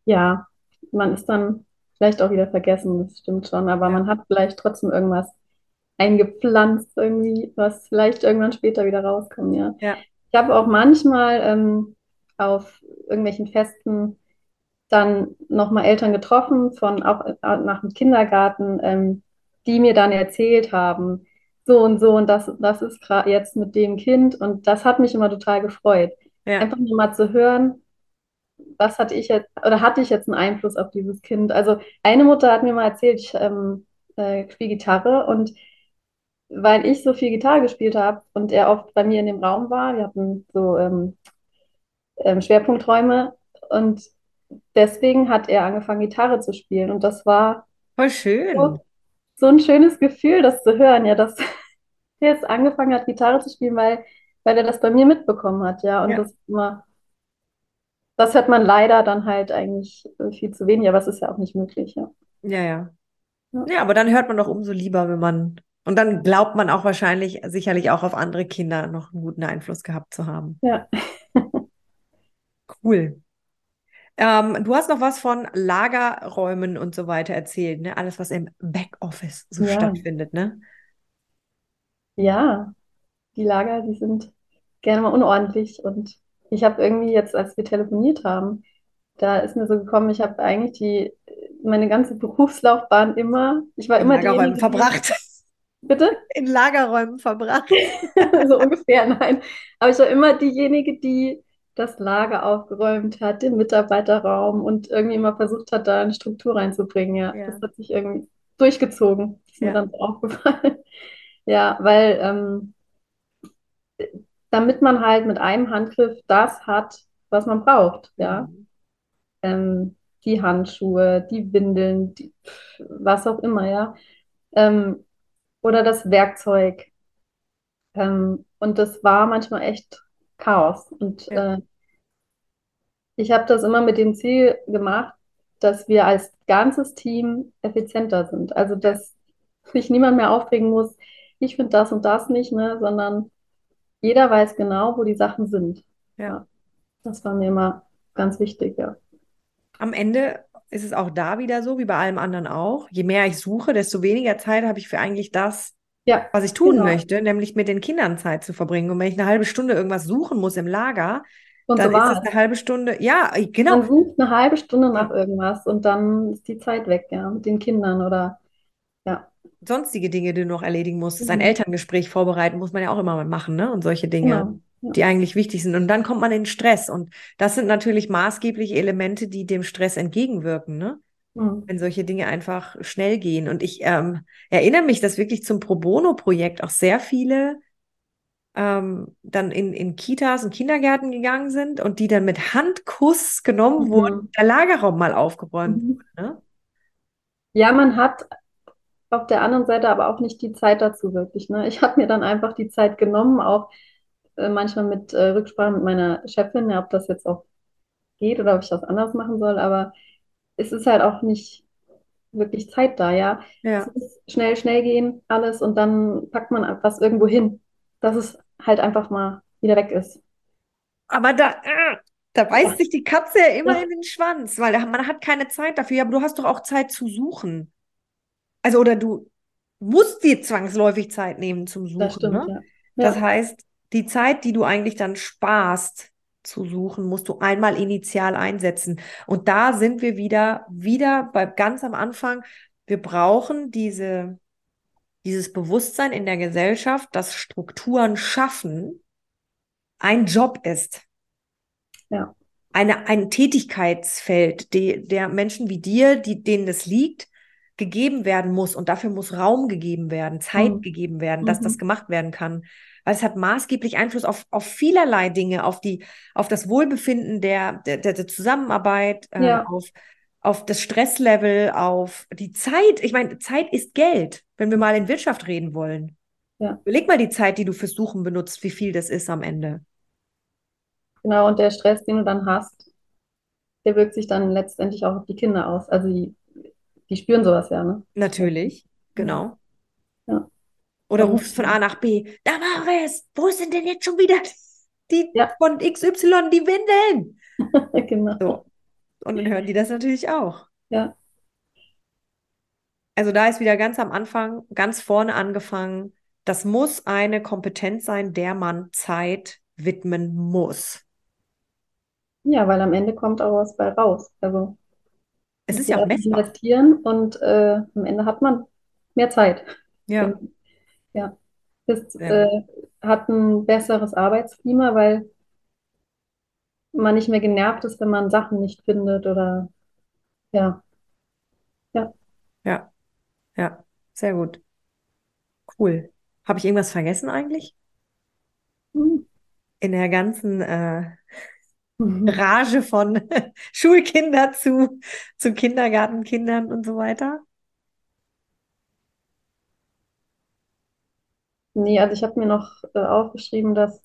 Ja, man ist dann vielleicht auch wieder vergessen, das stimmt schon, aber ja. man hat vielleicht trotzdem irgendwas eingepflanzt, irgendwie, was vielleicht irgendwann später wieder rauskommt, ja. ja. Ich habe auch manchmal ähm, auf irgendwelchen Festen dann nochmal Eltern getroffen, von auch äh, nach dem Kindergarten, ähm, die mir dann erzählt haben, so und so und das, das ist gerade jetzt mit dem Kind und das hat mich immer total gefreut. Ja. Einfach nur mal zu hören, was hatte ich jetzt, oder hatte ich jetzt einen Einfluss auf dieses Kind? Also eine Mutter hat mir mal erzählt, ich ähm, äh, spiele Gitarre und weil ich so viel Gitarre gespielt habe und er oft bei mir in dem Raum war, wir hatten so ähm, ähm, Schwerpunkträume und deswegen hat er angefangen, Gitarre zu spielen. Und das war voll schön. So, so ein schönes Gefühl, das zu hören, ja, dass er jetzt angefangen hat, Gitarre zu spielen, weil, weil er das bei mir mitbekommen hat, ja. Und ja. das immer, das hört man leider dann halt eigentlich viel zu wenig, aber es ist ja auch nicht möglich, ja. Ja, ja. Ja, ja aber dann hört man doch umso lieber, wenn man und dann glaubt man auch wahrscheinlich, sicherlich auch auf andere Kinder noch einen guten Einfluss gehabt zu haben. Ja. Cool. Ähm, du hast noch was von Lagerräumen und so weiter erzählt, ne? Alles, was im Backoffice so ja. stattfindet, ne? Ja, die Lager, die sind gerne mal unordentlich. Und ich habe irgendwie jetzt, als wir telefoniert haben, da ist mir so gekommen, ich habe eigentlich die meine ganze Berufslaufbahn immer, ich war In immer Lagerräumen diejenige, die, verbracht. bitte? In Lagerräumen verbracht. So ungefähr, nein. Aber ich war immer diejenige, die das Lager aufgeräumt hat, den Mitarbeiterraum und irgendwie immer versucht hat, da eine Struktur reinzubringen. Ja, das Ja. hat sich irgendwie durchgezogen. Ist mir Ja. dann so aufgefallen. Ja, weil ähm, damit man halt mit einem Handgriff das hat, was man braucht. Ja, Mhm. ähm, die Handschuhe, die Windeln, die, was auch immer, ja. Ähm, oder das Werkzeug. Ähm, und das war manchmal echt Chaos. Und Ja. äh, ich habe das immer mit dem Ziel gemacht, dass wir als ganzes Team effizienter sind. Also, dass sich niemand mehr aufregen muss, ich finde das und das nicht, ne, sondern jeder weiß genau, wo die Sachen sind. Ja. Das war mir immer ganz wichtig, ja. Am Ende ist es auch da wieder so, wie bei allem anderen auch. Je mehr ich suche, desto weniger Zeit habe ich für eigentlich das, Ja, was ich tun genau. möchte, nämlich mit den Kindern Zeit zu verbringen. Und wenn ich eine halbe Stunde irgendwas suchen muss im Lager, Und dann so ist es. eine halbe Stunde. Ja, genau. Man sucht eine halbe Stunde nach irgendwas und dann ist die Zeit weg, ja, mit den Kindern oder ja, Sonstige Dinge, die du noch erledigen musst. Ein Mhm. Elterngespräch vorbereiten muss man ja auch immer mal machen, ne? Und solche Dinge, genau. Ja. die eigentlich wichtig sind. Und dann kommt man in Stress. Und das sind natürlich maßgebliche Elemente, die dem Stress entgegenwirken, ne? Mhm. wenn solche Dinge einfach schnell gehen. Und ich ähm, erinnere mich, dass wirklich zum Pro Bono-Projekt auch sehr viele ähm, dann in, in Kitas und Kindergärten gegangen sind und die dann mit Handkuss genommen Mhm. wurden, der Lagerraum mal aufgeräumt Mhm. wurde. Ne? Ja, man hat auf der anderen Seite aber auch nicht die Zeit dazu wirklich, ne? Ich habe mir dann einfach die Zeit genommen, auch äh, manchmal mit äh, Rücksprache mit meiner Chefin, ja, ob das jetzt auch geht oder ob ich das anders machen soll, aber es ist halt auch nicht wirklich Zeit da, ja. Es Ja. muss schnell, schnell gehen, alles und dann packt man was irgendwo hin, dass es halt einfach mal wieder weg ist. Aber da, äh, da beißt sich die Katze ja immer Ja. in den Schwanz, weil man hat keine Zeit dafür. Ja, aber du hast doch auch Zeit zu suchen. Also, oder du musst dir zwangsläufig Zeit nehmen zum Suchen, Das stimmt, ne? ja. Das Ja, heißt, die Zeit, die du eigentlich dann sparst zu suchen, musst du einmal initial einsetzen. Und da sind wir wieder, wieder bei ganz am Anfang. Wir brauchen diese, dieses Bewusstsein in der Gesellschaft, dass Strukturen schaffen ein Job ist. ja, Eine, ein Tätigkeitsfeld, die, der Menschen wie dir, die, denen es liegt, gegeben werden muss. Und dafür muss Raum gegeben werden, Zeit Mhm. gegeben werden, dass das Mhm. gemacht werden kann. Weil es hat maßgeblich Einfluss auf, auf vielerlei Dinge, auf die, auf das Wohlbefinden der, der, der Zusammenarbeit, Ja. auf, auf das Stresslevel, auf die Zeit. Ich meine, Zeit ist Geld, wenn wir mal in Wirtschaft reden wollen. Ja. Überleg mal die Zeit, die du fürs Suchen benutzt, wie viel das ist am Ende. genau. Und der Stress, den du dann hast, der wirkt sich dann letztendlich auch auf die Kinder aus. Also die, die spüren sowas ja, ne? Natürlich, genau. Ja. Oder rufst von A nach B, Damaris, wo sind denn jetzt schon wieder die Ja. von XY, die Windeln? Genau. So. Und dann hören die das natürlich auch. Ja. Also da ist wieder ganz am Anfang, ganz vorne angefangen. Das muss eine Kompetenz sein, der man Zeit widmen muss. Ja, weil am Ende kommt auch was bei raus. Also Es ist ja messbar. investieren und äh, am Ende hat man mehr Zeit. Ja, Ja. Das äh, hat ein besseres Arbeitsklima, weil man nicht mehr genervt ist, wenn man Sachen nicht findet oder ja. ja, ja, sehr gut. Cool. Habe ich irgendwas vergessen eigentlich? Hm. In der ganzen äh, Rage von Schulkinder zu, zu Kindergartenkindern und so weiter? Nee, also ich habe mir noch äh, aufgeschrieben, dass,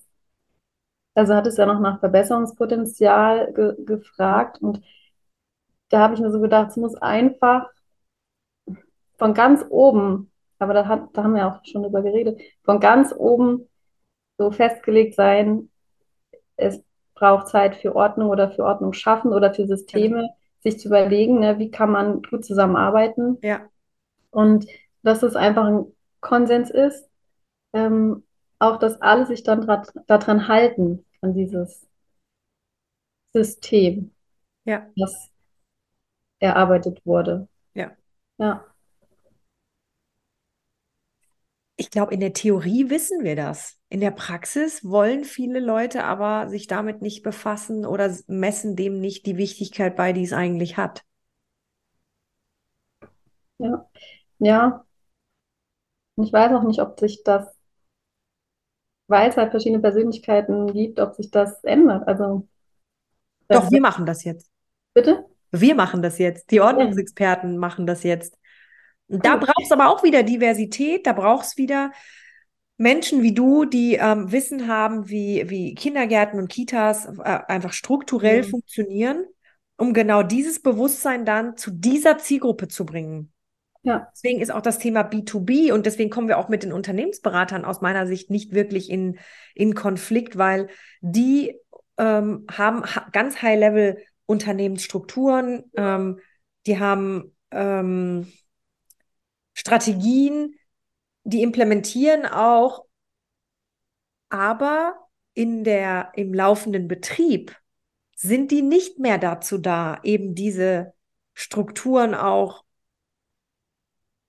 also hat es ja noch nach Verbesserungspotenzial ge gefragt und da habe ich mir so gedacht, es muss einfach von ganz oben, aber da, hat, da haben wir auch schon drüber geredet, von ganz oben so festgelegt sein, es braucht Zeit für Ordnung oder für Ordnung schaffen oder für Systeme, sich zu überlegen, ne, wie kann man gut zusammenarbeiten. Ja, und dass es einfach ein Konsens ist, ähm, auch dass alle sich dann daran halten, an dieses System, ja, das erarbeitet wurde. Ja, Ich glaube, in der Theorie wissen wir das. In der Praxis wollen viele Leute aber sich damit nicht befassen oder messen dem nicht die Wichtigkeit bei, die es eigentlich hat. ja, ja. Ich weiß auch nicht, ob sich das, weil es halt verschiedene Persönlichkeiten gibt, ob sich das ändert. Also, Doch, das, wir machen das jetzt. bitte? Wir machen das jetzt. Die Ordnungsexperten machen das jetzt. Da cool. braucht es aber auch wieder Diversität, da braucht es wieder Menschen wie du, die ähm, Wissen haben, wie, wie Kindergärten und Kitas äh, einfach strukturell Ja, funktionieren, um genau dieses Bewusstsein dann zu dieser Zielgruppe zu bringen. Ja, Deswegen ist auch das Thema B2B und deswegen kommen wir auch mit den Unternehmensberatern aus meiner Sicht nicht wirklich in, in Konflikt, weil die ähm, haben ha ganz High-Level Unternehmensstrukturen, ähm, die haben ähm, Strategien, die implementieren auch, aber in der, im laufenden Betrieb sind die nicht mehr dazu da, eben diese Strukturen auch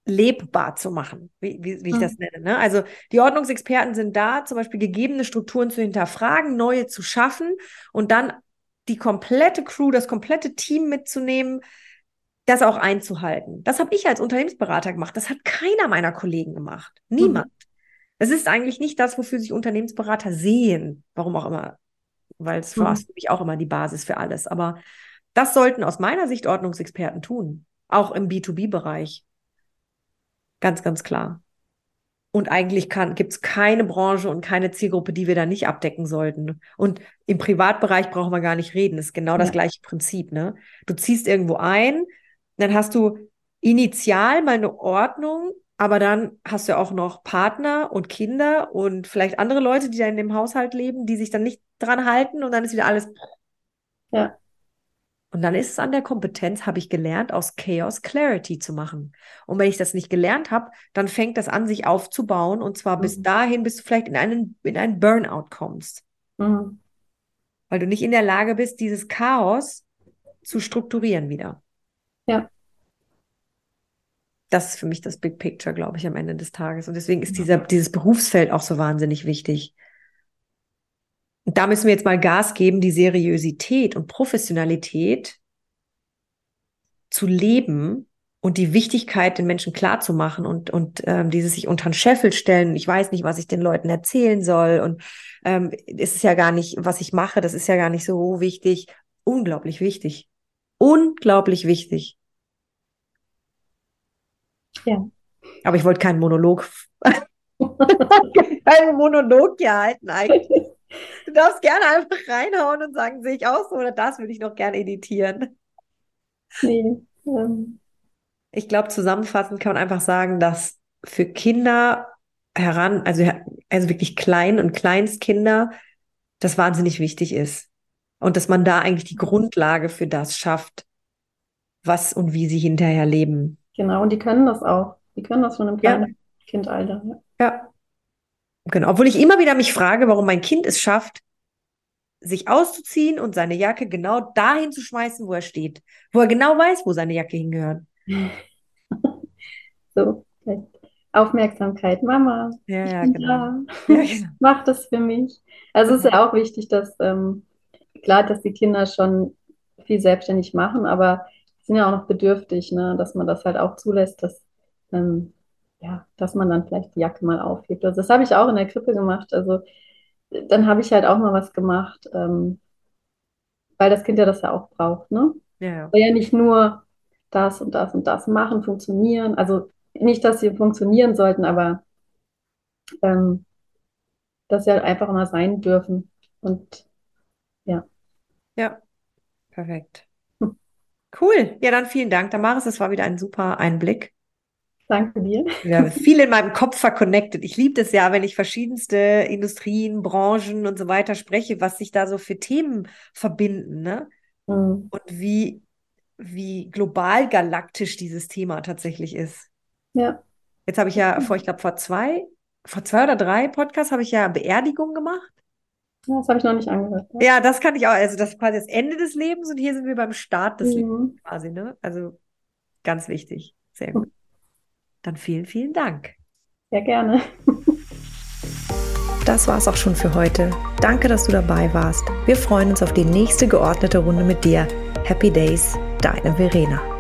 lebbar zu machen, wie, wie, wie ich das Mhm. nenne. Ne? Also die Ordnungsexperten sind da, zum Beispiel gegebene Strukturen zu hinterfragen, neue zu schaffen und dann die komplette Crew, das komplette Team mitzunehmen, das auch einzuhalten. Das habe ich als Unternehmensberater gemacht. Das hat keiner meiner Kollegen gemacht. Niemand. Mhm. Es ist eigentlich nicht das, wofür sich Unternehmensberater sehen. Warum auch immer. Weil es war Mhm. für mich auch immer die Basis für alles. Aber das sollten aus meiner Sicht Ordnungsexperten tun. Auch im B2B-Bereich. Ganz, ganz klar. Und eigentlich gibt es keine Branche und keine Zielgruppe, die wir da nicht abdecken sollten. Und im Privatbereich brauchen wir gar nicht reden. Das ist genau das Ja, gleiche Prinzip. Ne? Du ziehst irgendwo ein, dann hast du initial mal eine Ordnung, aber dann hast du auch noch Partner und Kinder und vielleicht andere Leute, die da in dem Haushalt leben, die sich dann nicht dran halten und dann ist wieder alles. ja, Und dann ist es an der Kompetenz, habe ich gelernt, aus Chaos Clarity zu machen. Und wenn ich das nicht gelernt habe, dann fängt das an, sich aufzubauen. Und zwar bis mhm. dahin, bis du vielleicht in einen, in einen Burnout kommst. Mhm. Weil du nicht in der Lage bist, dieses Chaos zu strukturieren wieder. Ja, Das ist für mich das Big Picture, glaube ich, am Ende des Tages. Und deswegen ist dieser, dieses Berufsfeld auch so wahnsinnig wichtig. Da müssen wir jetzt mal Gas geben, die Seriosität und Professionalität zu leben und die Wichtigkeit den Menschen klarzumachen und, und ähm, dieses sich unter den Scheffel stellen. Ich weiß nicht, was ich den Leuten erzählen soll. Und ähm, es ist ja gar nicht, was ich mache, das ist ja gar nicht so wichtig. Unglaublich wichtig. Unglaublich wichtig. ja. Aber ich wollte keinen Monolog, keinen Monolog hier halten eigentlich. Du darfst gerne einfach reinhauen und sagen, sehe ich aus so, oder das würde ich noch gerne editieren. Nee, ähm, Ich glaube, zusammenfassend kann man einfach sagen, dass für Kinder heran, also, also wirklich Klein- und Kleinstkinder, das wahnsinnig wichtig ist. Und dass man da eigentlich die Grundlage für das schafft, was und wie sie hinterher leben. genau. Und die können das auch. Die können das schon im Ja, kleinen Kindalter. Ja. Genau. Obwohl ich immer wieder mich frage, warum mein Kind es schafft, sich auszuziehen und seine Jacke genau dahin zu schmeißen, wo er steht, wo er genau weiß, wo seine Jacke hingehört. So, Aufmerksamkeit. Mama, Ja, ich ja, genau. da. Ja, genau. Mach das für mich. Also es ist ja auch wichtig, dass, ähm, klar, dass die Kinder schon viel selbstständig machen, aber sie sind ja auch noch bedürftig, ne, dass man das halt auch zulässt, dass, ähm, ja, dass man dann vielleicht die Jacke mal aufhebt. Also das habe ich auch in der Krippe gemacht. Also dann habe ich halt auch mal was gemacht, ähm, weil das Kind ja das ja auch braucht, ne? Ja. Soll ja nicht nur das und das und das machen, funktionieren. Also nicht, dass sie funktionieren sollten, aber ähm, dass sie halt einfach mal sein dürfen. Und ja, Ja, perfekt. Cool. Ja, dann vielen Dank, Damaris. Das war wieder ein super Einblick. Danke dir. Ja, viel in meinem Kopf verconnected. Ich liebe das ja, wenn ich verschiedenste Industrien, Branchen und so weiter spreche, was sich da so für Themen verbinden, ne? Mhm. Und wie, wie global galaktisch dieses Thema tatsächlich ist. Ja, Jetzt habe ich ja vor, ich glaube, vor zwei, vor zwei oder drei Podcasts habe ich ja Beerdigung gemacht. das habe ich noch nicht angehört. Ja. Ja, das kann ich auch. Also das ist quasi das Ende des Lebens und hier sind wir beim Start des Lebens Mhm. quasi, ne? Also ganz wichtig. Sehr gut. Dann vielen, vielen Dank. Sehr gerne. Das war's auch schon für heute. Danke, dass du dabei warst. Wir freuen uns auf die nächste geordnete Runde mit dir. Happy Days, deine Verena.